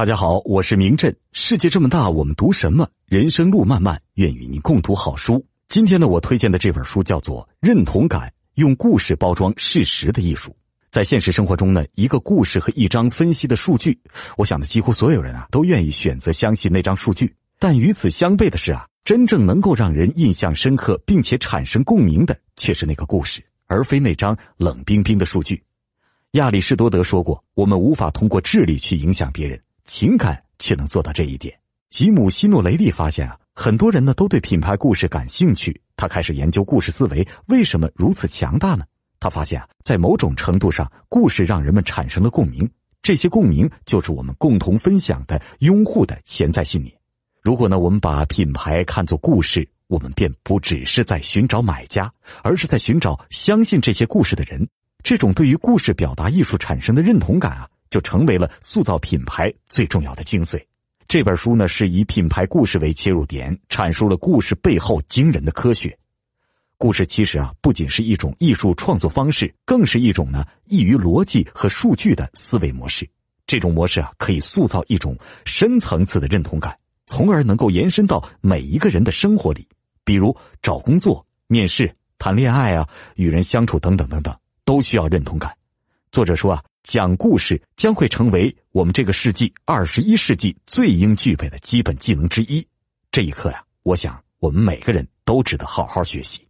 大家好，我是明振。世界这么大，我们读什么？人生路漫漫，愿与您共读好书。今天呢，我推荐的这本书叫做《认同感：用故事包装事实的艺术》。在现实生活中呢，一个故事和一张分析的数据，我想呢，几乎所有人啊都愿意选择相信那张数据。但与此相悖的是啊，真正能够让人印象深刻并且产生共鸣的，却是那个故事，而非那张冷冰冰的数据。亚里士多德说过：“我们无法通过智力去影响别人。”情感却能做到这一点。吉姆·希诺雷利发现啊，很多人呢都对品牌故事感兴趣。他开始研究故事思维为什么如此强大呢？他发现啊，在某种程度上，故事让人们产生了共鸣，这些共鸣就是我们共同分享的拥护的潜在信念。如果呢，我们把品牌看作故事，我们便不只是在寻找买家，而是在寻找相信这些故事的人。这种对于故事表达艺术产生的认同感啊。就成为了塑造品牌最重要的精髓。这本书呢，是以品牌故事为切入点，阐述了故事背后惊人的科学。故事其实啊，不仅是一种艺术创作方式，更是一种呢易于逻辑和数据的思维模式。这种模式啊，可以塑造一种深层次的认同感，从而能够延伸到每一个人的生活里，比如找工作、面试、谈恋爱啊，与人相处等等等等，都需要认同感。作者说啊。讲故事将会成为我们这个世纪二十一世纪最应具备的基本技能之一。这一刻呀，我想我们每个人都值得好好学习。